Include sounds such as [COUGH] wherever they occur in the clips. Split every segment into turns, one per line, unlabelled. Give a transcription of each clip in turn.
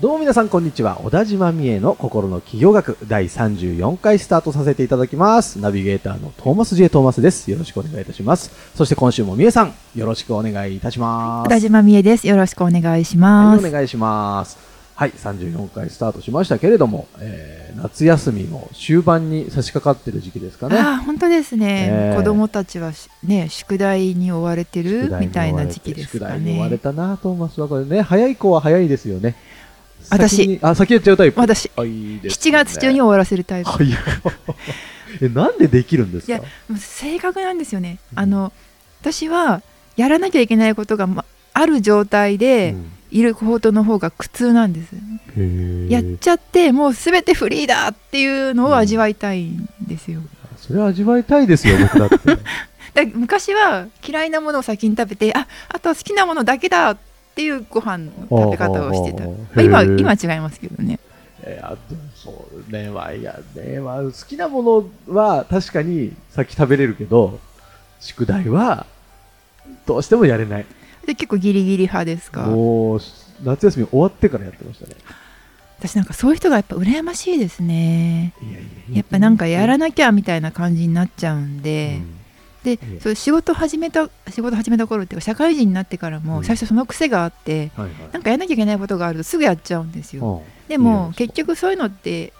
どうも皆さんこんにちは。小田島美恵の心の企業学第34回スタートさせていただきます。ナビゲーターのトーマス J. トーマスです。よろしくお願いいたします。そして今週も美恵さん、よろしくお願いいたします。
小田島美恵です。よろしくお願いし
はい、
ます。
お願いします。はい、34回スタートしましたけれども、えー、夏休みも終盤に差し掛かってる時期ですかね。
ああ、本当ですね。
ええ
子供たちはしね、宿題に追われてるみたいな時期ですか
宿題に追われ
ね。
たな、トーマスはこれね。早い子は早いですよね。
私
あ、先やっちゃうタイプ。
私、
あいいですね
7月中に終わらせるタイプ。[LAUGHS]
え、なんでできるんですか？
いやもう正確なんですよね。あの、私はやらなきゃいけないことが、ま、ある状態で
うん
いることの方が苦痛なんです。
へー
やっちゃって、もうすべてフリーだっていうのを味わいたいんですよ。
それは味わいたいですよ、僕だって。[LAUGHS]
だ昔は嫌いなものを先に食べてああとは好きなものだけだっていうご飯の食べ方をしてた、まあ、今今は違いますけどね。
えーあとそうね、まあ、いやね、まあ、好きなものは確かに先食べれるけど、宿題はどうしてもやれない。
で結構ギリギリ派ですか？
もう、夏休み終わってからやってましたね。
私なんかそういう人がやっぱ羨ましいですね。
いや
っぱなんかやらなきゃみたいな感じになっちゃうんで、で
ええ。
そう仕事始めた仕事始めた頃っていうか社会人になってから
うん。
も最初その癖があって、
はいはい。
なんかやらなきゃいけないことがあるとすぐやっちゃうんですよ、
うん
でも結局そういうのって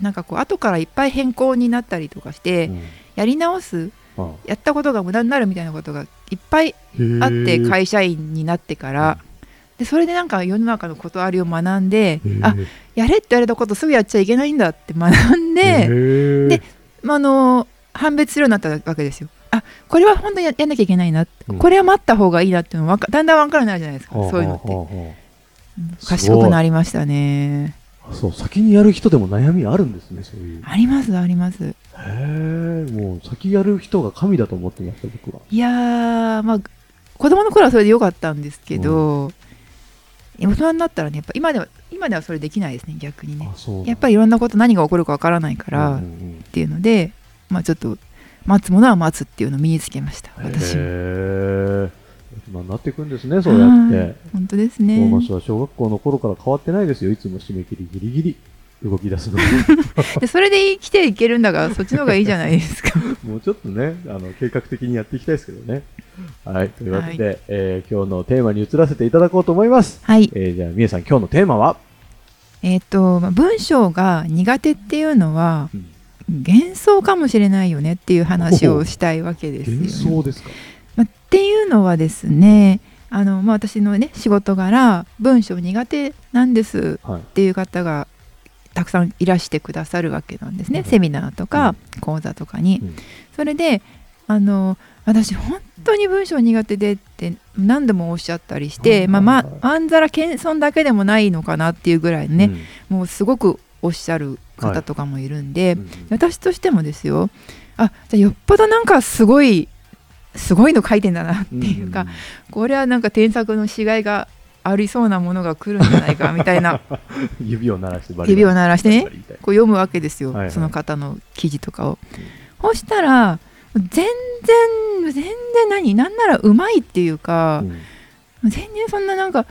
なんかこう後からいっぱい変更になったりとかして、
うん。
やり直す
あ
やったことが無駄になるみたいなことがいっぱいあって会社員になってから。でそれでなんか世の中の断りを学んであやれって言われたことすぐやっちゃいけないんだって学んで、でまあ、あの判別するようになったわけですよ。あこれは本当にややんなきゃいけないな、
うん。
これは待った方がいいなっていうのだんだん分かるようになるじゃないですか、そういうのって、う。ん賢くなりましたね。
そう、先にやる人でも悩みあるんですね、そういう。
ありますあります。
へえ、もう先やる人が神だと思ってました、僕は。
いやーまあ子供の頃はそれでよかったんですけど、大人になったらねやっぱ今では今ではそれできないですね逆にね。やっぱりいろんなこと何が起こるかわからないから、っ
うんうん。
ていうのでまあちょっと待つものは待つっていうのを身につけました
うん
私も
へえ。大人になっていくんですね、そうやって
はい。本当ですね
マスは小学校の頃から変わってないですよ。いつも締め切りギリギリ動き出すのに。[LAUGHS]
でそれで生きていけるんだからそっちの方がいいじゃないですか [LAUGHS]
もうちょっとね、あの、計画的にやっていきたいですけどね。はい。というわけで、えー今日のテーマに移らせていただこうと思います。
はい
えーじゃあ、みえさん、今日のテーマは、
えっ、とまあ文章が苦手っていうのは
うん
幻想かもしれないよねっていう話をしたいわけですよ、ね、
幻想ですか？
まあ、っていうのはですねあの、まあ、私のね仕事柄文章苦手なんです
はい。
っていう方がたくさんいらしてくださるわけなんですね、
うん。
セミナーとか講座とかに。
うん。
それであの私本当に文章苦手でって何度もおっしゃったりして、
はい
まあ、ま
はいはい。
まんざら謙遜だけでもないのかなっていうぐらいのね、もうすごくおっしゃる方とかもいるんで、
うんうん。
私としてもですよ。あじゃあよっぽどなんかすごいすごいの書いてんだなっていうか、これはなんか添削のしがいがありそうなものが来るんじゃないかみたいな。
う [LAUGHS] ん指を鳴らして
指を鳴らしてねこう読むわけですよ、
はいはい。
その方の記事とかを。
うん。
そしたら全然全然何？なんならうまいっていうか、全然そんななんか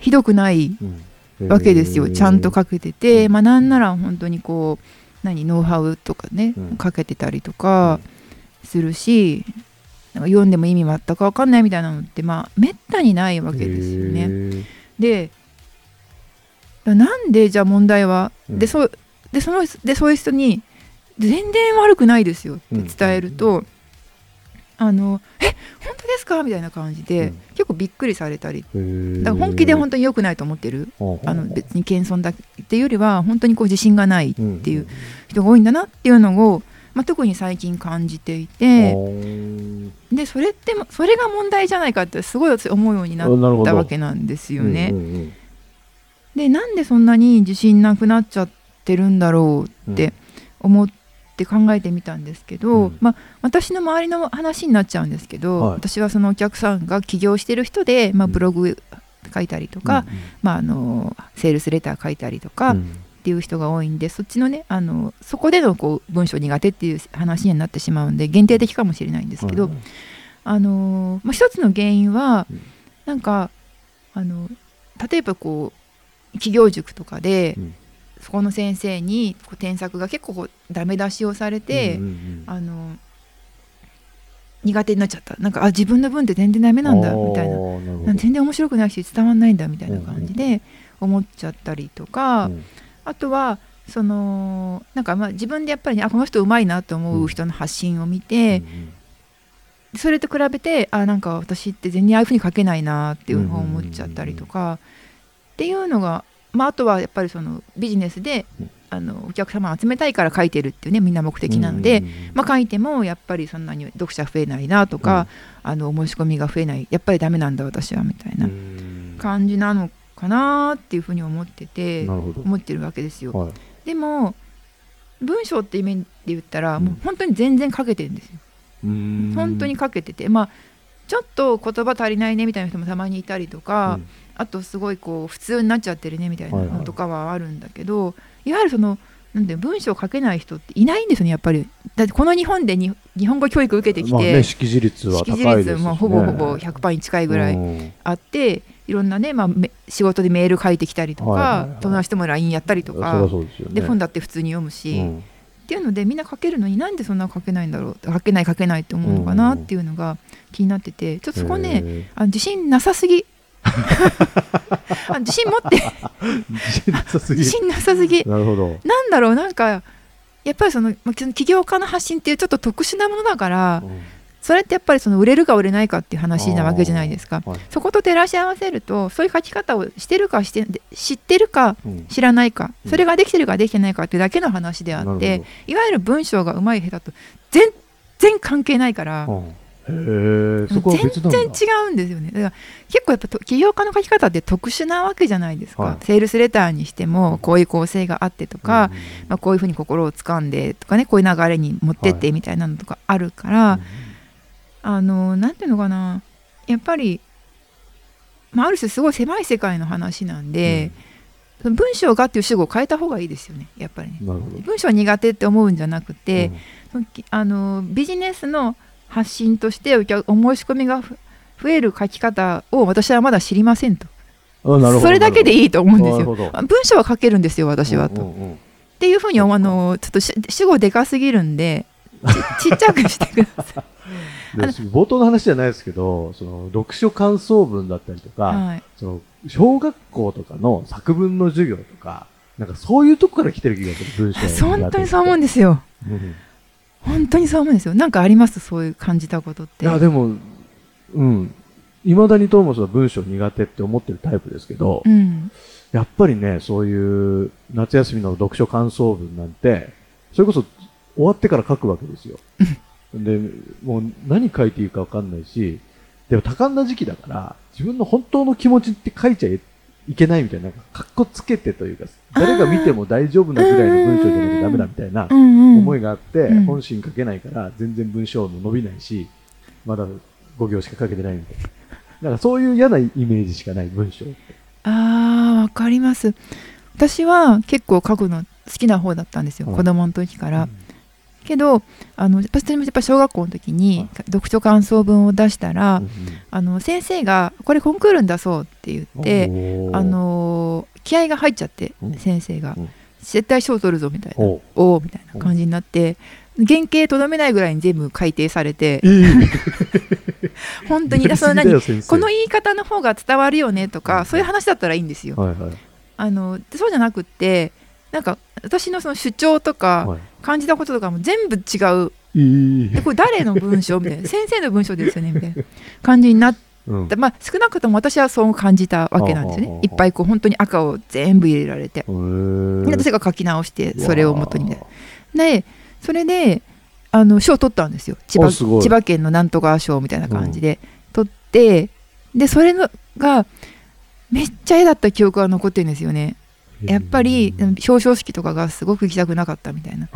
ひどくない
うん
わけですよ、ちゃんと書けてて、
うん。
まあなんなら本当にこう何ノウハウとかね、
うん。
書けてたりとかするし、なんか読んでも意味全く分かんないみたいなのってまあめったにないわけですよね。
ね。
でなんでじゃあ問題は、
うん。
でそうでそのでそういう人に全然悪くないですよって伝えると、あのえ本当ですか？みたいな感じで、
うん。
結構びっくりされたり。
へ
だから本気で本当に良くないと思ってる。
当
あの別に謙遜だっていうよりは本当にこう自信がない
っ
っていう人が多いんだなっていうのを、まあ、特に最近感じていて。でそれってもそれが問題じゃないかってすごい私思うようになったわけなんですよね。
ね。
でなんでそんなに自信なくなっちゃってるんだろうって、思って考えてみたんですけど、
うん。
まあ、私の周りの話になっちゃうんですけど、
はい。
私はそのお客さんが起業してる人で、まあ、
うん。
ブログ書いたりとか、まあ、あのセールスレター書いたりとか、
うん。
っていう人が多いんでそっちのねあのそこでのこう文章苦手っていう話になってしまうんで限定的かもしれないんですけど、
うん
あのまあ、一つの原因は
うん。
なんかあの例えばこう企業塾とかで、
うん
そこの先生にこう添削が結構ダメ出しをされて、
うんうんうん。
あの苦手になっちゃった。なんかあ自分の分って全然ダメなんだみたいな。
な
全然面白くないし伝わんないんだみたいな感じで思っちゃったりとか、
うん。
あとはそのなんかまあ自分でやっぱりねあこの人うまいなと思う人の発信を見て、それと比べてあなんか私って全然ああいうふうに書けないなっていうふうに思っちゃったりとか、っていうのが、まあ、あとはやっぱりそのビジネスで、
うん
あのお客様を集めたいから書いてるっていうねみんな目的なので、まあ、書いてもやっぱりそんなに読者増えないなとか、あのお申し込みが増えないやっぱりダメなんだ私はみたいな
うん。
感じなのかなっていうふうに思ってて思ってるわけですよ。
はい。
でも文章っていう面で言ったら、
うん。
もう本当に全然書けてるんですよ。
うん。
本当に書けててまあちょっと言葉足りないねみたいな人もたまにいたりとか、
うん
あとすごいこう普通になっちゃってるねみたいな
はいはい。
のとかはあるんだけど、いわゆるそのなんて文章を書けない人っていないんですよねやっぱり。だってこの日本でに日本語教育受けてきて、
まあね、識字率は高
識字
いですしね。
率もほぼほぼ100%に近いぐらい
うん。
あっていろんなね、まあ、め仕事でメール書いてきたりとか、
はいはいはい。
友達とも LINE やったりとか
でね。
で本だって普通に読むし、
うん。
っていうのでみんな書けるのになんでそんな書けないんだろう書けない書けないって思うのかなっていうのが気になっててちょっとそこね
へ
あの自信なさすぎ [LAUGHS] あ自信持って。
ー自信なさすぎ。
な
るほど。
なんだろうなんかやっぱりその起業家の発信っていうちょっと特殊なものだから
うん。
それってやっぱりその売れるか売れないかっていう話なわけじゃないですか。
はい。
そこと照らし合わせるとそういう書き方をしてるかして知ってるか
うん。
知らないか
うん。
それができてるかできてないかっていうだけの話であって
ほ
いわゆる文章がうまい下手と全然関係ないから
どうんへ
全然違うんですよね。だから結構やっぱと起業家の書き方って特殊なわけじゃないですか、
はい。
セールスレターにしてもこういう構成があってとか、まあ、こういうふうに心を掴んでとかねこういう流れに持ってってみたいなのとかあるから、あのなんていうのかな。やっぱり、まあ、ある種すごい狭い世界の話なんで、その文章がっていう主語を変えた方がいいですよねやっぱりね。文章苦手って思うんじゃなくて、
うん。
あのビジネスの発信としてお客お申し込みがふ増える書き方を私はまだ知りませんとそれだけでいいと思うんですよ。文章は書けるんですよ私はと。
うんうんうん
っていうふうにあのちょっとし主語でかすぎるんでち [LAUGHS] ちっちゃくしてください。
で冒頭の話じゃないですけど、その読書感想文だったりとか、
はい、
その小学校とかの作文の授業とか、なんかそういうとこから来てる気がする、文章
本当にそう思うん
で
ですよ。
す。うん
本当にそう思うんですよ。なんかあります？そういう感じたことって。
いや、でも、うん。いまだにトーマスは文章苦手って思ってるタイプですけど、
うん、
やっぱりね、そういう夏休みの読書感想文なんて、それこそ終わってから書くわけですよ。で、もう何書いていいかわかんないし、でも多感な時期だから、自分の本当の気持ちって書いちゃいけないみたいな、なんかかっこつけてというか、誰が見ても大丈夫なぐらいの文章じゃなきゃダメだみたいな
うんうん、
思いがあって、
うん。
本心書けないから全然文章も伸びないし、まだ5行しか書けてないみたいな。だからそういう嫌なイメージしかない文章って。
あーわかります。私は結構書くの好きな方だったんですよ、
はい
子供の時から、けどあの私もやっぱ小学校の時に読書感想文を出したら、
うん
あの先生が「これコンクールに出そう」って言って、あのー気合が入っちゃって、
うん。
先生が、
うん。
絶対賞取るぞみたいな。
おう。
おおみたいな感じになって原型とどめないぐらいに全部改訂されて
えー。[LAUGHS]
本当にその何この言い方の方が伝わるよねとか、そういう話だったらいいんですよ。
はいはい。
あのそうじゃなくってなんか私のその主張とか
はい。
感じたこととかも全部違う。
いい
でこれ誰の文章みたいな [LAUGHS] 先生の文章ですよねみたいな。感じになって、
うん。
まあ、少なくとも私はそう感じたわけなんですよね。いっぱいこう本当に赤を全部入れられて。私が書き直してそれを元にでそれであの賞を取ったんですよ。千葉千葉県のなんとか賞みたいな感じで。取って、でそれのがめっちゃ絵だった記憶が残ってるんですよねやっぱりうん表彰式とかがすごく行きたくなかったみたいな。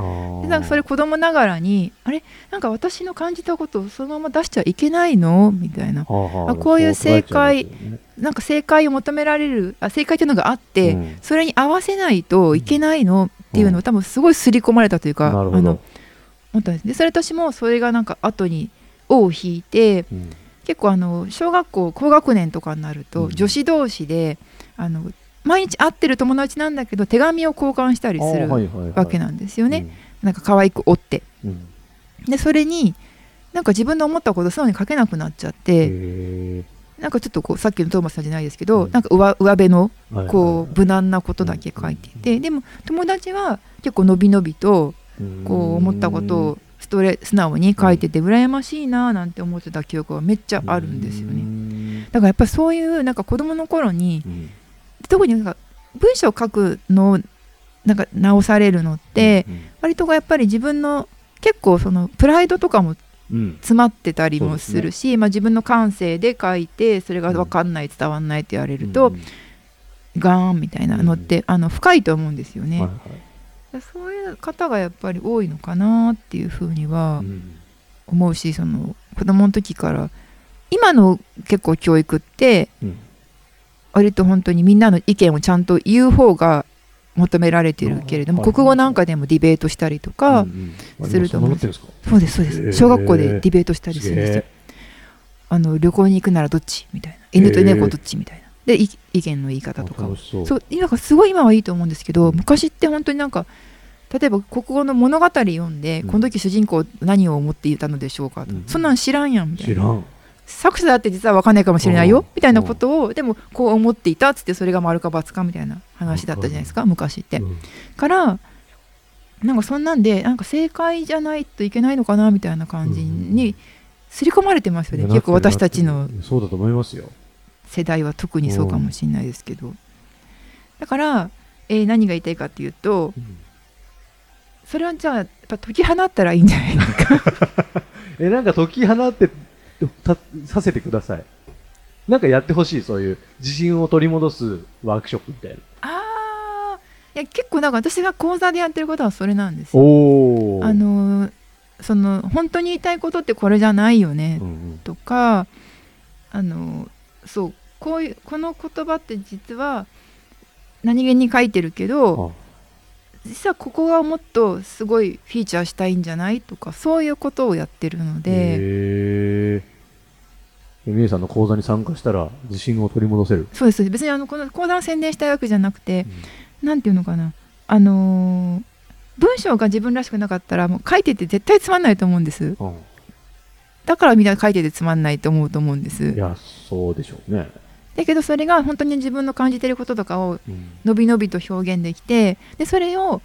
でなんかそれ子供ながらにあれ？なんか私の感じたことをそのまま出しちゃいけないの？みたいな。
はあ
こういう正解
ね。
なんか正解を求められるあ正解というのがあって、
うん。
それに合わせないといけないの？っていうのを多分すごい刷り込まれたというか、
なるほど。
あの思ったんです。でそれ私もそれがなんか後に尾を引いて
うん。
結構あの小学校高学年とかになると、
うん。
女子同士であの毎日会ってる友達なんだけど手紙を交換したりする
はいはいはい。
わけなんですよね、なんか可愛く折って。
うん。うん
でそれになんか自分の思ったことを素直に書けなくなっちゃって、
へ
なんかちょっとこうさっきのトーマスさんじゃないですけど、
うん。
なんか上上辺のこう無難なことだけ書いて。いて、でも友達は結構のびのびとこう思ったことをストレ素直に書いてて羨ましいななんて思ってた記憶はめっちゃあるんですよね。
ね
だからやっぱりそういうなんか子供の頃に特になんか文章を書くのをなんか直されるのって割とやっぱり自分の結構そのプライドとかも
うん。
詰まってたりもするし、まあ、自分の感性で書いてそれが分かんない伝わんないって言われると、ガーンみたいなのって、あの深いと思うんですよね、
はいはい。
そういう方がやっぱり多いのかなっていうふうには
うん。
思うしその子供の時から今の結構教育って
うん
割と本当にみんなの意見をちゃんと言う方が求められてるけれども、
はい
国語なんかでもディベートしたりとか、すると思うんです
あそ
うですそうです。小学校でディベートしたりするんですよ。あの旅行に行くならどっち？みたいな。犬と猫どっち？みたいな。でい意見の言い方とか。
そう。
なんかすごい今はいいと思うんですけど昔って本当になんか例えば国語の物語読んで、
うん。
この時主人公何を思っていたのでしょうかそんなん知らんやんみたいな作者だって実は分かんないかもしれないよ、
うん。
みたいなことをでもこう思っていたっつってそれが丸か×かみたいな話だったじゃないですか昔って、
うん。
からなんかそんなんでなんか正解じゃないといけないのかなみたいな感じに刷り込まれてますよね、結構私たちの
そうだと思いますよ。
世代は特にそうかもしれないですけど、だから、えー何が言いたいかっていうとそれはじゃあやっぱ解き放ったらいいんじゃないですか？[LAUGHS]
えなんか解き放ってたさせてください。なんかやってほしいそういう自信を取り戻すワークショップみたいな。
あー。いや結構なんか私が講座でやってることはそれなんですよ。あのーその本当に言いたいことってこれじゃないよね、
うんうん。
とかあのそうこういうこの言葉って実は何気に書いてるけど実はここがもっとすごいフィーチャーしたいんじゃないとかそういうことをやってるので、
へえみえさんの講座に参加したら自信を取り戻せる、
そうです別にあのこの講談を宣伝したいわけじゃなくてなんていうのかな。あのー文章が自分らしくなかったらもう書いてて絶対つまんないと思うんです。
うん。
だからみんな書いててつまんないと思うと思うんです。
いやそうでしょうね、
だけどそれが本当に自分の感じてることとかを
うん。
のびのびと表現できてでそれを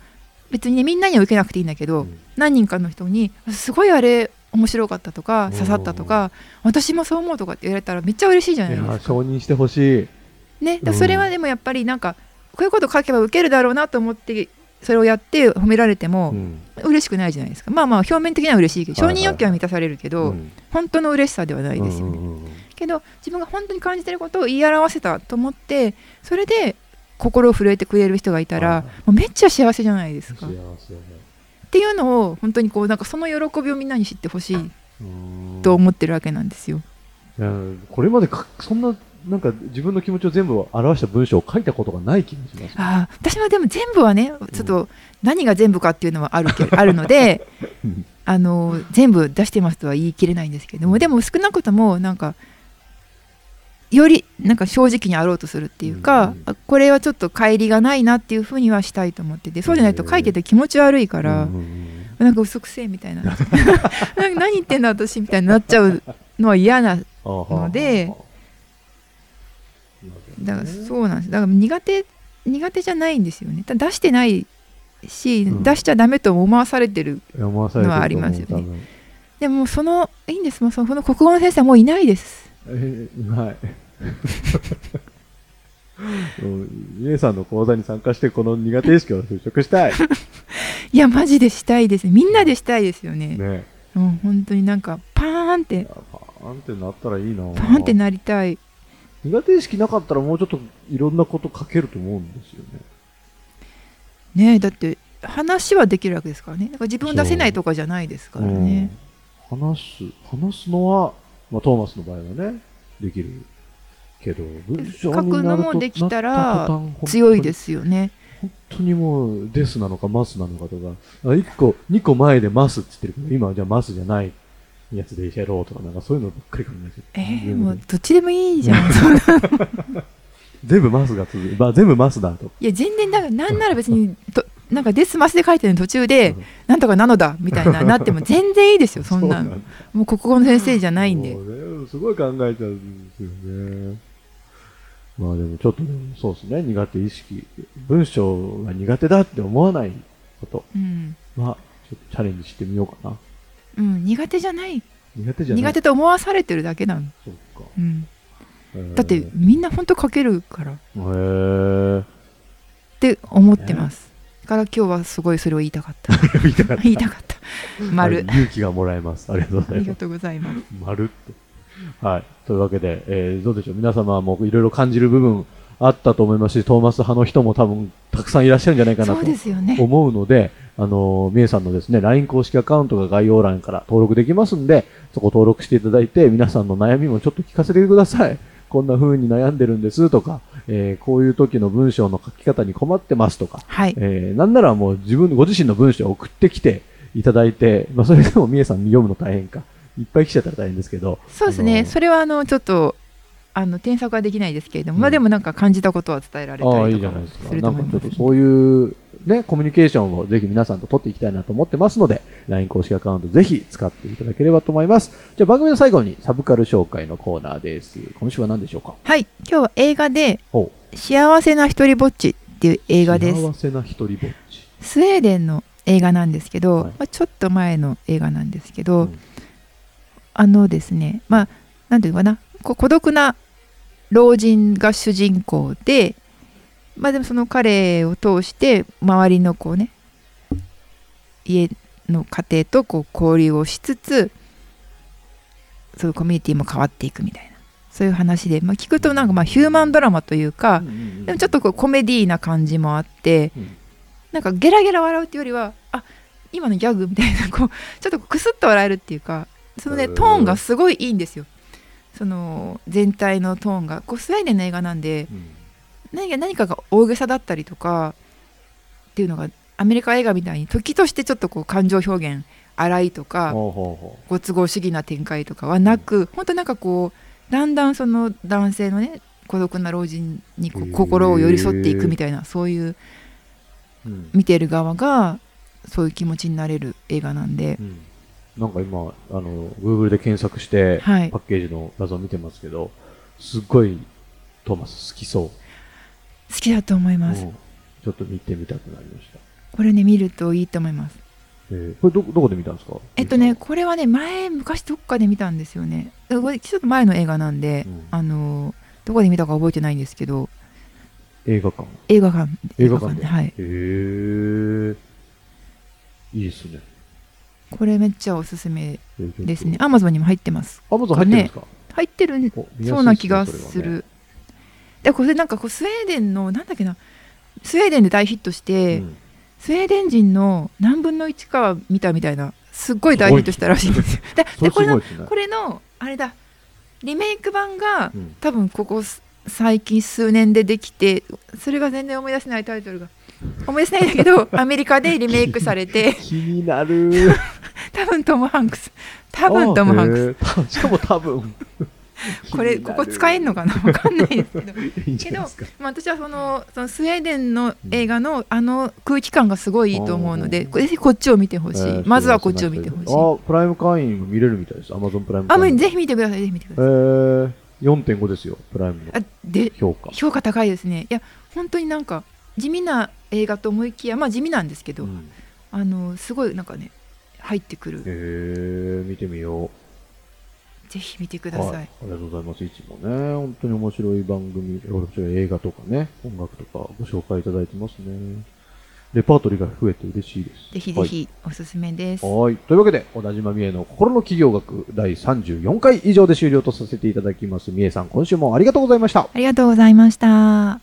別にねみんなには受けなくていいんだけど、
うん。
何人かの人に「すごいあれ面白かった」とか
うん「
刺さった」とか「私もそう思う」とかって言われたらめっちゃ嬉しいじゃないですか。
承認してほしい。
ね、だ
うん
それはでもやっぱりなんかこういうこと書けば受けるだろうなと思ってそれをやって褒められても
うん。
嬉しくないじゃないですか、まあまあ表面的には嬉しいけど承認欲求は満たされるけど、
うん。
本当の嬉しさではないですよね。
うんうんうん
けど自分が本当に感じてることを言い表せたと思ってそれで心を震えてくれる人がいたら、
はい
もうめっちゃ幸せじゃないですか。
幸
っ
せ
ていうのを本当にこうなんかその喜びをみんなに知ってほしい
うん。
と思ってるわけなんですよ。
いやこれまでかそんななんか自分の気持ちを全部表した文章を書いたことがない気がします。
ああ私はでも全部はねちょっと何が全部かっていうのはあるけ [LAUGHS] あるので
うん。
あの全部出してますとは言い切れないんですけどもでも少なくともなんかよりなんか正直にあろうとするっていうか、
うん。
あこれはちょっと乖離がないなっていうふうにはしたいと思っててそうじゃないと書いてて気持ち悪いから、
うんうん
なんか嘘くせえみたいな。[LAUGHS] なんか何言ってんだ私みたいになっちゃうのは嫌な
うん
のでだからそうなんです。だから苦手苦手じゃないんですよね。出してないし、
うん。
出しちゃダメと思わされてるのはありますよね。でもそのいいんです。もうその国語の先生はもういないです。
えはい。[LAUGHS] 皆さんの講座に参加してこの苦手意識を払拭したい。[LAUGHS]
いやマジでしたいですみんなでしたいですよね。
ね。
うん本当になんかパーンって。
パーンってなったらいいな。
パーンってなりたい。
苦手意識なかったらもうちょっといろんなこと書けると思うんですよね。
ねだって話はできるわけですからね。だから自分を出せないとかじゃないですからね、
うん。話す、話すのは、まあ、トーマスの場合はね、できるけど、
書くのもできたら強いですよね
本当にもう、ですなのか、マスなのかとか、あ1個、2個前でマスって言ってるけど、今はじゃあマスじゃないやつでやろうとか、なんかそういうのばっかり考えてる。
えー、もうどっちでもいいじゃん [LAUGHS]
全部マスが続く。まあ、全部マスだと。
いや全然だからなんなら別にとなんかデスマスで書いてるの途中で、
うん
なんとかなのだみたいな [LAUGHS] なっても全然いいですよそんなもう国語の先生じゃないんで
もうね、すごい考えちゃうんですよね。まあでもちょっとね、そうですね、苦手意識。文章が苦手だって思わないこと。
うん、
は、ちょっとチャレンジしてみようかな。
うん、苦手じゃない。
苦手じゃない。
苦手と思わされてるだけなの、
そうか。
うん、だってみんな本当書けるから。っ
へー。
て思ってます、だから今日はすごいそれを言いたかった。[LAUGHS]
言いたかった。[LAUGHS]
言いたかった。丸、
はい勇気がもらえます。ありがとうご
ありが
ざいます。
とうございます。
まるって。はい。というわけで、えーどうでしょう。皆様もいろいろ感じる部分あったと思いますし、トーマス派の人も多分たくさんいらっしゃるんじゃないかな
そ
と思うので、あのー、みえさんのですね、LINE 公式アカウントが概要欄から登録できますんで、そこ登録していただいて、皆さんの悩みもちょっと聞かせてください。こんな風に悩んでるんですとか、えーこういう時の文章の書き方に困ってますとか、
はい
えーなんならもう自分、ご自身の文章を送ってきていただいて、まあそれでもみえさんに読むの大変か。いっぱい来ちゃったら大変ですけど。
そうです
あの
ねそれはあのちょっとあの添削はできないですけれども、
うん
まあでもなんか感じたことは伝えられ
ああ、
たり
いいじ
とかもす
ゃないですか。
ると思います
なんかちょっとそういう、ね、コミュニケーションをぜひ皆さんと取っていきたいなと思ってますので、LINE 公式アカウントぜひ使っていただければと思います。じゃあ番組の最後にサブカル紹介のコーナーです。今週は何でしょうか？
はい今日は映画で
お「
幸せな一人ぼっち」っていう映画です
幸せな一人ぼっち。
スウェーデンの映画なんですけど、
はい
まあ、ちょっと前の映画なんですけど、
うん
あのですねまあなんていうのかな孤独な老人が主人公でまあでもその彼を通して周りのこうね家の家庭とこう交流をしつつそういうコミュニティも変わっていくみたいなそういう話で、まあ、聞くとなんかまあヒューマンドラマというか、でもちょっとこうコメディーな感じもあって、
うん。
なんかゲラゲラ笑うっていうよりはあ今のギャグみたいなこうちょっとクスッと笑えるっていうかそのねトーンがすごいいいんですよ。その全体のトーンが。こうスウェーデンの映画なんで
うん。
何か何かが大げさだったりとかっていうのがアメリカ映画みたいに時としてちょっとこう感情表現荒いとかご都合主義な展開とかはなく本当なんかこうだんだんその男性のね孤独な老人にこう心を寄り添っていくみたいなそういう
う。うん。
見てる側がそういう気持ちになれる映画なんで。
う、んなんか今、あの、Google で検索して、
はい
パッケージの画像見てますけど、すっごいトーマス好きそう。
好きだと思います、
うんちょっと見てみたくなりました。
これね見るといいと思います
えーこれど、どこで見たんですか？
えっとねこれはね前昔どっかで見たんですよねこれちょっと前の映画なんで、
うん
あのどこで見たか覚えてないんですけど
映画館。
映画館
映画館で。
はい
へえ。いいですね。
これめっちゃおすすめですね。
あ、
アマゾンにも入ってます。
アマゾン入ってるんですか、
入ってる
ね
そうな気がする、でこれなんかこうスウェーデンのなんだっけなスウェーデンで大ヒットして、
うん。
スウェーデン人の何分の1かは見たみたいなすっごい大ヒットしたらしいんですよ。で
それ
でこれの。これのあれだリメイク版が
うん。
多分ここす最近数年でできてそれが全然思い出せないタイトルが思い出せないんだけど [LAUGHS] アメリカでリメイクされて
気になる。[LAUGHS]
多分トム・ハンクス多分トム・ハンク
クス。しかも多分。
ス [LAUGHS] これここ使えんのかな？わかんないですけど
いいんじゃないですか。
まあ、私はそのそのスウェーデンの映画のあの空気感がすごいいいと思うので、
うん
ぜひこっちを見てほしい、
えー
まずはこっちを見てほしい。
あ、プライム会員も見れるみたいです。アマゾンプライム
あ、
会員。
もうぜひ見てください、ぜひ見てく
え
ださい。
ー、4.5ですよ、プライムの
あで
評価。
評価高いですね。いや、本当になんか地味な映画と思いきや、まあ地味なんですけど、
うん
あのすごいなんかね、入ってくる。
えー、見てみよう。
ぜひ見てくだ
はい、
さい。
ありがとうございます。いつもね、本当に面白い番組、面白い映画とかね、音楽とかご紹介いただいてますね。レパートリーが増えて嬉しいです。
ぜひぜひおすすめです。
はい。はい。というわけで、小田島美恵の心の企業学第34回以上で終了とさせていただきます。美恵さん、今週もありがとうございました。
ありがとうございました。